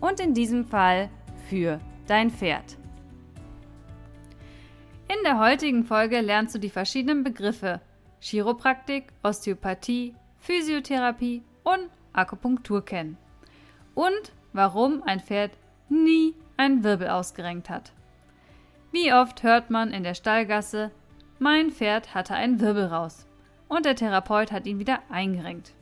Und in diesem Fall für dein Pferd. In der heutigen Folge lernst du die verschiedenen Begriffe Chiropraktik, Osteopathie, Physiotherapie und Akupunktur kennen. Und warum ein Pferd nie einen Wirbel ausgerenkt hat. Wie oft hört man in der Stallgasse, mein Pferd hatte einen Wirbel raus und der Therapeut hat ihn wieder eingerenkt.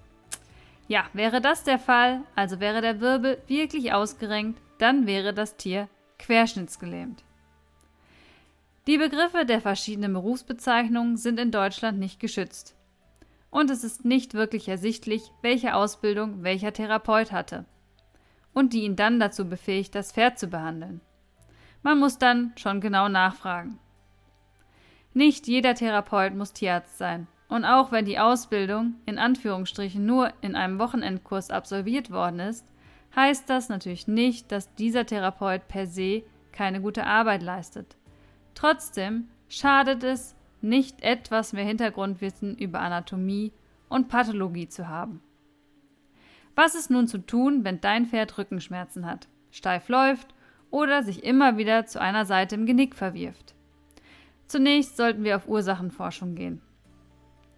Ja, wäre das der Fall, also wäre der Wirbel wirklich ausgerenkt, dann wäre das Tier querschnittsgelähmt. Die Begriffe der verschiedenen Berufsbezeichnungen sind in Deutschland nicht geschützt. Und es ist nicht wirklich ersichtlich, welche Ausbildung welcher Therapeut hatte. Und die ihn dann dazu befähigt, das Pferd zu behandeln. Man muss dann schon genau nachfragen. Nicht jeder Therapeut muss Tierarzt sein. Und auch wenn die Ausbildung in Anführungsstrichen nur in einem Wochenendkurs absolviert worden ist, heißt das natürlich nicht, dass dieser Therapeut per se keine gute Arbeit leistet. Trotzdem schadet es nicht etwas mehr Hintergrundwissen über Anatomie und Pathologie zu haben. Was ist nun zu tun, wenn dein Pferd Rückenschmerzen hat, steif läuft oder sich immer wieder zu einer Seite im Genick verwirft? Zunächst sollten wir auf Ursachenforschung gehen.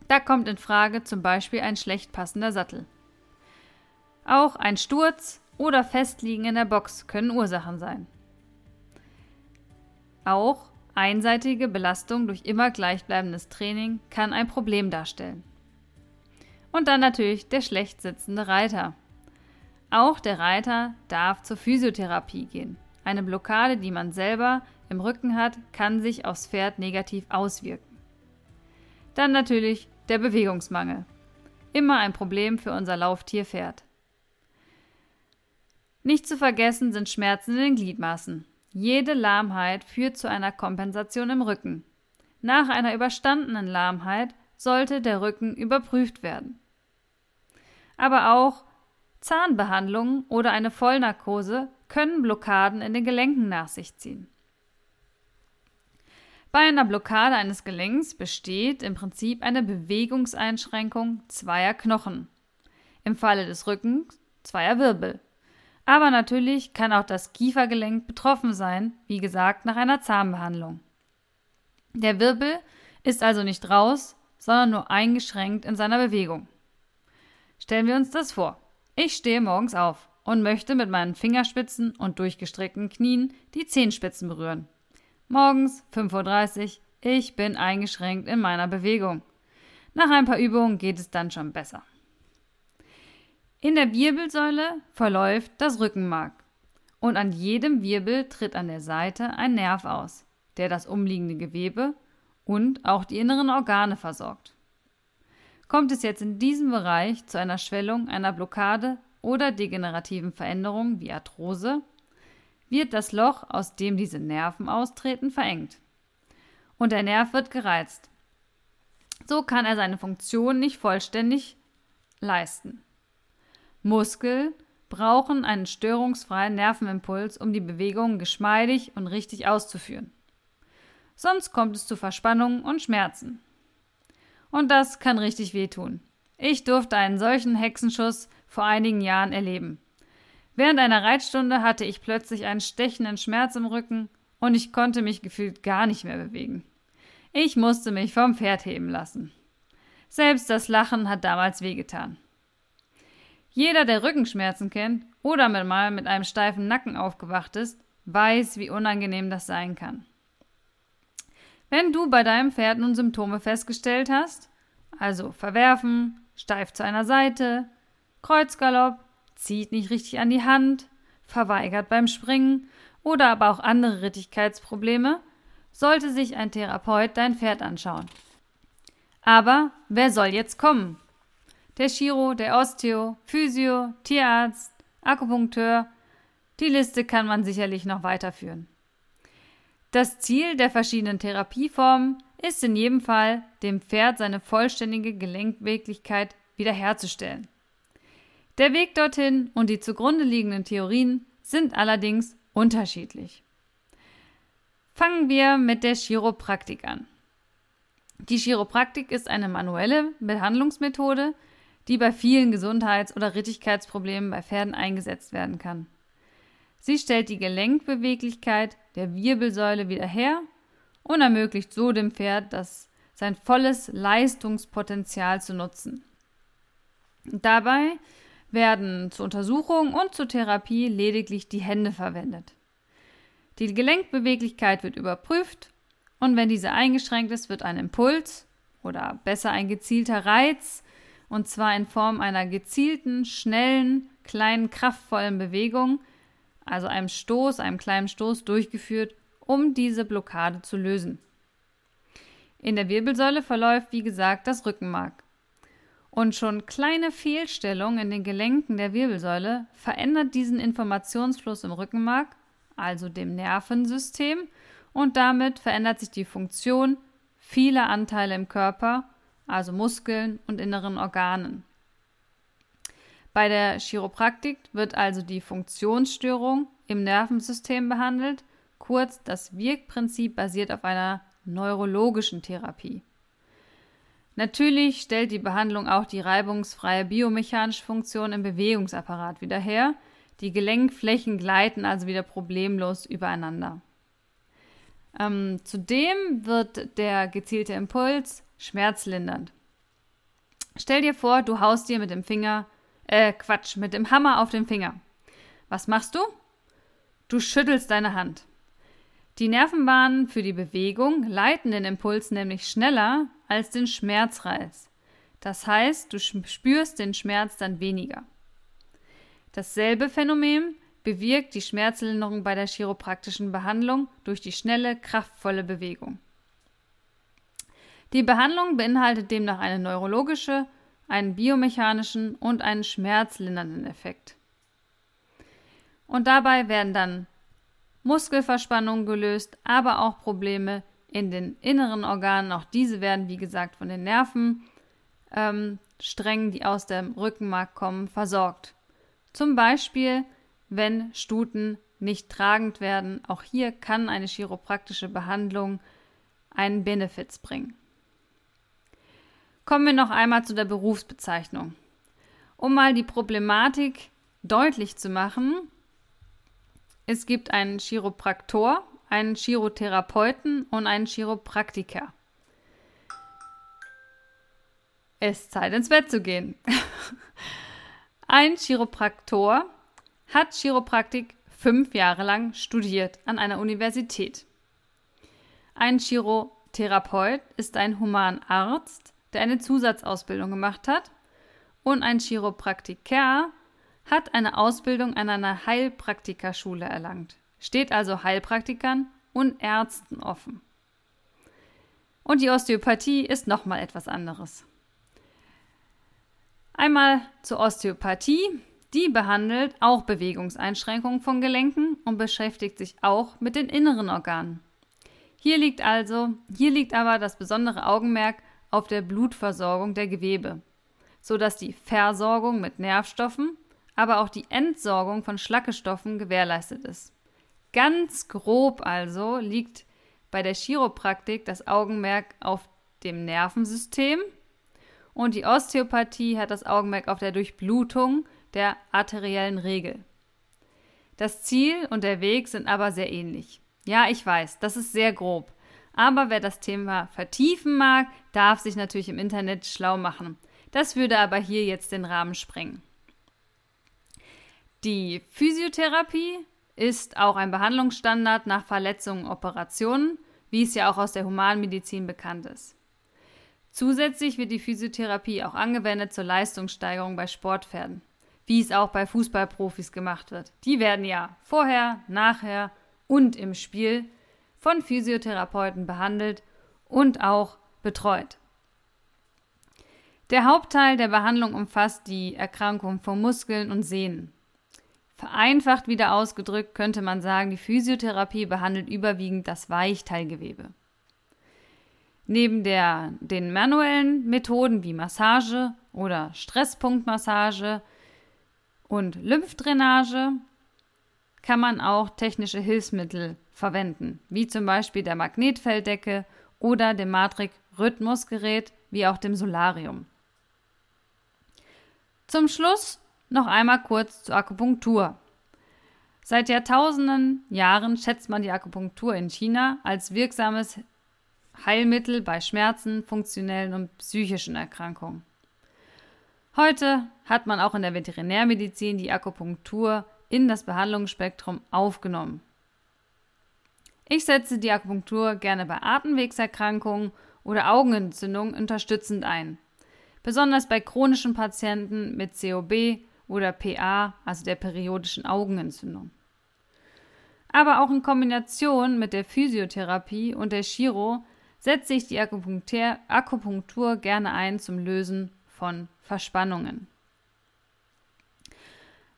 Da kommt in Frage zum Beispiel ein schlecht passender Sattel. Auch ein Sturz oder Festliegen in der Box können Ursachen sein. Auch einseitige Belastung durch immer gleichbleibendes Training kann ein Problem darstellen. Und dann natürlich der schlecht sitzende Reiter. Auch der Reiter darf zur Physiotherapie gehen. Eine Blockade, die man selber im Rücken hat, kann sich aufs Pferd negativ auswirken. Dann natürlich der Bewegungsmangel. Immer ein Problem für unser Lauftierpferd. Nicht zu vergessen sind Schmerzen in den Gliedmaßen. Jede Lahmheit führt zu einer Kompensation im Rücken. Nach einer überstandenen Lahmheit sollte der Rücken überprüft werden. Aber auch Zahnbehandlungen oder eine Vollnarkose können Blockaden in den Gelenken nach sich ziehen. Bei einer Blockade eines Gelenks besteht im Prinzip eine Bewegungseinschränkung zweier Knochen. Im Falle des Rückens zweier Wirbel. Aber natürlich kann auch das Kiefergelenk betroffen sein, wie gesagt, nach einer Zahnbehandlung. Der Wirbel ist also nicht raus, sondern nur eingeschränkt in seiner Bewegung. Stellen wir uns das vor. Ich stehe morgens auf und möchte mit meinen Fingerspitzen und durchgestreckten Knien die Zehenspitzen berühren. Morgens 5.30 Uhr, ich bin eingeschränkt in meiner Bewegung. Nach ein paar Übungen geht es dann schon besser. In der Wirbelsäule verläuft das Rückenmark und an jedem Wirbel tritt an der Seite ein Nerv aus, der das umliegende Gewebe und auch die inneren Organe versorgt. Kommt es jetzt in diesem Bereich zu einer Schwellung, einer Blockade oder degenerativen Veränderungen wie Arthrose, wird das Loch, aus dem diese Nerven austreten, verengt. Und der Nerv wird gereizt. So kann er seine Funktion nicht vollständig leisten. Muskeln brauchen einen störungsfreien Nervenimpuls, um die Bewegungen geschmeidig und richtig auszuführen. Sonst kommt es zu Verspannungen und Schmerzen. Und das kann richtig wehtun. Ich durfte einen solchen Hexenschuss vor einigen Jahren erleben. Während einer Reitstunde hatte ich plötzlich einen stechenden Schmerz im Rücken und ich konnte mich gefühlt gar nicht mehr bewegen. Ich musste mich vom Pferd heben lassen. Selbst das Lachen hat damals wehgetan. Jeder, der Rückenschmerzen kennt oder mal mit einem steifen Nacken aufgewacht ist, weiß, wie unangenehm das sein kann. Wenn du bei deinem Pferd nun Symptome festgestellt hast, also verwerfen, steif zu einer Seite, Kreuzgalopp, zieht nicht richtig an die Hand, verweigert beim Springen oder aber auch andere Rittigkeitsprobleme, sollte sich ein Therapeut dein Pferd anschauen. Aber wer soll jetzt kommen? Der Chiro, der Osteo, Physio, Tierarzt, Akupunkteur, Die Liste kann man sicherlich noch weiterführen. Das Ziel der verschiedenen Therapieformen ist in jedem Fall, dem Pferd seine vollständige Gelenkbeweglichkeit wiederherzustellen. Der Weg dorthin und die zugrunde liegenden Theorien sind allerdings unterschiedlich. Fangen wir mit der Chiropraktik an. Die Chiropraktik ist eine manuelle Behandlungsmethode, die bei vielen Gesundheits- oder Rittigkeitsproblemen bei Pferden eingesetzt werden kann. Sie stellt die Gelenkbeweglichkeit der Wirbelsäule wieder her und ermöglicht so dem Pferd, das sein volles Leistungspotenzial zu nutzen. Dabei werden zur Untersuchung und zur Therapie lediglich die Hände verwendet. Die Gelenkbeweglichkeit wird überprüft und wenn diese eingeschränkt ist, wird ein Impuls oder besser ein gezielter Reiz, und zwar in Form einer gezielten, schnellen, kleinen, kraftvollen Bewegung, also einem Stoß, einem kleinen Stoß durchgeführt, um diese Blockade zu lösen. In der Wirbelsäule verläuft, wie gesagt, das Rückenmark. Und schon kleine Fehlstellungen in den Gelenken der Wirbelsäule verändert diesen Informationsfluss im Rückenmark also dem Nervensystem, und damit verändert sich die Funktion vieler Anteile im Körper, also Muskeln und inneren Organen. Bei der Chiropraktik wird also die Funktionsstörung im Nervensystem behandelt, kurz das Wirkprinzip basiert auf einer neurologischen Therapie. Natürlich stellt die Behandlung auch die reibungsfreie biomechanische Funktion im Bewegungsapparat wieder her, die Gelenkflächen gleiten also wieder problemlos übereinander. Ähm, zudem wird der gezielte Impuls schmerzlindernd. Stell dir vor, du haust dir mit dem Finger, äh, Quatsch, mit dem Hammer auf den Finger. Was machst du? Du schüttelst deine Hand. Die Nervenbahnen für die Bewegung leiten den Impuls nämlich schneller als den Schmerzreiz. Das heißt, du spürst den Schmerz dann weniger. Dasselbe Phänomen bewirkt die Schmerzlinderung bei der chiropraktischen Behandlung durch die schnelle, kraftvolle Bewegung. Die Behandlung beinhaltet demnach eine neurologische, einen biomechanischen und einen schmerzlindernden Effekt. Und dabei werden dann Muskelverspannungen gelöst, aber auch Probleme in den inneren Organen. Auch diese werden, wie gesagt, von den Nervensträngen, ähm, die aus dem Rückenmark kommen, versorgt. Zum Beispiel, wenn Stuten nicht tragend werden. Auch hier kann eine chiropraktische Behandlung einen Benefits bringen. Kommen wir noch einmal zu der Berufsbezeichnung. Um mal die Problematik deutlich zu machen, es gibt einen Chiropraktor, einen Chirotherapeuten und einen Chiropraktiker. Es ist Zeit ins Bett zu gehen. Ein Chiropraktor hat Chiropraktik fünf Jahre lang studiert an einer Universität. Ein Chirotherapeut ist ein Humanarzt, der eine Zusatzausbildung gemacht hat. Und ein Chiropraktiker hat eine Ausbildung an einer Heilpraktikerschule erlangt, steht also Heilpraktikern und Ärzten offen. Und die Osteopathie ist nochmal etwas anderes. Einmal zur Osteopathie. Die behandelt auch Bewegungseinschränkungen von Gelenken und beschäftigt sich auch mit den inneren Organen. Hier liegt also, hier liegt aber das besondere Augenmerk auf der Blutversorgung der Gewebe, sodass die Versorgung mit Nervstoffen, aber auch die Entsorgung von Schlackestoffen gewährleistet ist. Ganz grob also liegt bei der Chiropraktik das Augenmerk auf dem Nervensystem und die Osteopathie hat das Augenmerk auf der Durchblutung der arteriellen Regel. Das Ziel und der Weg sind aber sehr ähnlich. Ja, ich weiß, das ist sehr grob. Aber wer das Thema vertiefen mag, darf sich natürlich im Internet schlau machen. Das würde aber hier jetzt den Rahmen sprengen. Die Physiotherapie ist auch ein Behandlungsstandard nach Verletzungen und Operationen, wie es ja auch aus der Humanmedizin bekannt ist. Zusätzlich wird die Physiotherapie auch angewendet zur Leistungssteigerung bei Sportpferden, wie es auch bei Fußballprofis gemacht wird. Die werden ja vorher, nachher und im Spiel von Physiotherapeuten behandelt und auch betreut. Der Hauptteil der Behandlung umfasst die Erkrankung von Muskeln und Sehnen. Vereinfacht wieder ausgedrückt könnte man sagen, die Physiotherapie behandelt überwiegend das Weichteilgewebe. Neben der, den manuellen Methoden wie Massage oder Stresspunktmassage und Lymphdrainage kann man auch technische Hilfsmittel verwenden, wie zum Beispiel der Magnetfelddecke oder dem Matrix Rhythmusgerät wie auch dem Solarium. Zum Schluss noch einmal kurz zur Akupunktur. Seit Jahrtausenden Jahren schätzt man die Akupunktur in China als wirksames Heilmittel bei Schmerzen, funktionellen und psychischen Erkrankungen. Heute hat man auch in der Veterinärmedizin die Akupunktur in das Behandlungsspektrum aufgenommen. Ich setze die Akupunktur gerne bei Atemwegserkrankungen oder Augenentzündungen unterstützend ein. Besonders bei chronischen Patienten mit COB oder PA, also der periodischen Augenentzündung. Aber auch in Kombination mit der Physiotherapie und der Chiro setze ich die Akupunktur, gerne ein zum Lösen von Verspannungen.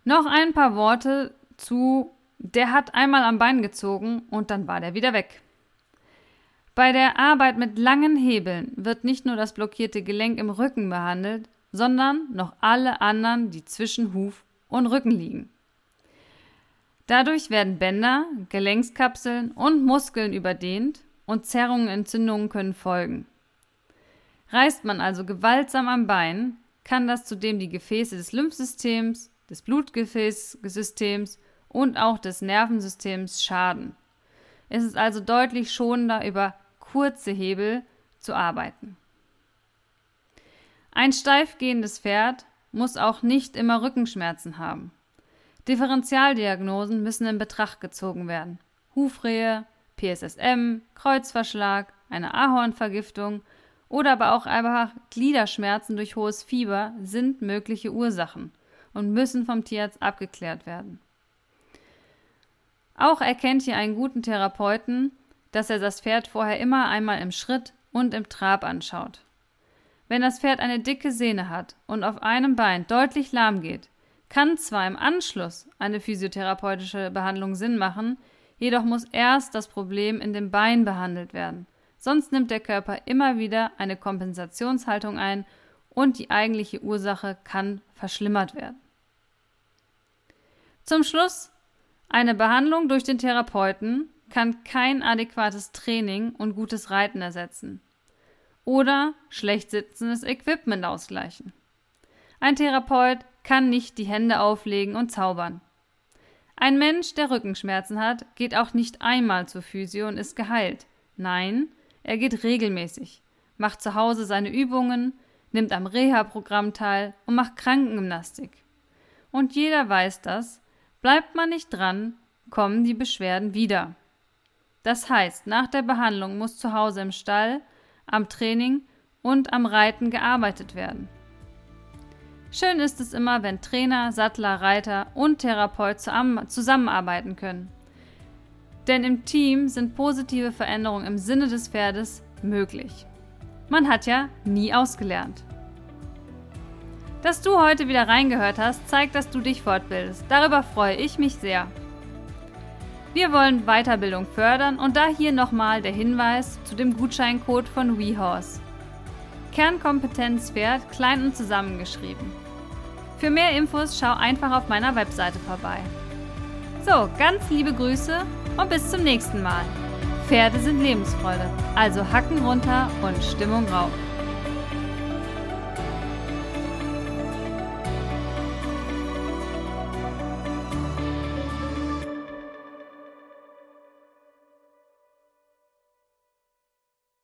Noch ein paar Worte zu, der hat einmal am Bein gezogen und dann war der wieder weg. Bei der Arbeit mit langen Hebeln wird nicht nur das blockierte Gelenk im Rücken behandelt, sondern noch alle anderen, die zwischen Huf und Rücken liegen. Dadurch werden Bänder, Gelenkskapseln und Muskeln überdehnt und Zerrungen, Entzündungen können folgen. Reißt man also gewaltsam am Bein, kann das zudem die Gefäße des Lymphsystems, des Blutgefäßsystems und auch des Nervensystems schaden. Es ist also deutlich schonender, über kurze Hebel zu arbeiten. Ein steif gehendes Pferd muss auch nicht immer Rückenschmerzen haben. Differentialdiagnosen müssen in Betracht gezogen werden. Hufrehe, PSSM, Kreuzverschlag, eine Ahornvergiftung oder aber auch einfach Gliederschmerzen durch hohes Fieber sind mögliche Ursachen und müssen vom Tierarzt abgeklärt werden. Auch erkennt hier einen guten Therapeuten, dass er das Pferd vorher immer einmal im Schritt und im Trab anschaut. Wenn das Pferd eine dicke Sehne hat und auf einem Bein deutlich lahm geht, kann zwar im Anschluss eine physiotherapeutische Behandlung Sinn machen, jedoch muss erst das Problem in dem Bein behandelt werden. Sonst nimmt der Körper immer wieder eine Kompensationshaltung ein und die eigentliche Ursache kann verschlimmert werden. Zum Schluss, eine Behandlung durch den Therapeuten kann kein adäquates Training und gutes Reiten ersetzen oder schlecht sitzendes Equipment ausgleichen. Ein Therapeut kann nicht die Hände auflegen und zaubern. Ein Mensch, der Rückenschmerzen hat, geht auch nicht einmal zur Physio und ist geheilt. Nein, er geht regelmäßig, macht zu Hause seine Übungen, nimmt am Reha-Programm teil und macht Krankengymnastik. Und jeder weiß das, bleibt man nicht dran, kommen die Beschwerden wieder. Das heißt, nach der Behandlung muss zu Hause im Stall am Training und am Reiten gearbeitet werden. Schön ist es immer, wenn Trainer, Sattler, Reiter und Therapeut zusammenarbeiten können. Denn im Team sind positive Veränderungen im Sinne des Pferdes möglich. Man hat ja nie ausgelernt. Dass du heute wieder reingehört hast, zeigt, dass du dich fortbildest. Darüber freue ich mich sehr. Wir wollen Weiterbildung fördern und da hier nochmal der Hinweis zu dem Gutscheincode von WeHorse. Kernkompetenz Pferd klein und zusammengeschrieben. Für mehr Infos schau einfach auf meiner Webseite vorbei. So, ganz liebe Grüße und bis zum nächsten Mal. Pferde sind Lebensfreude, also Hacken runter und Stimmung rauf.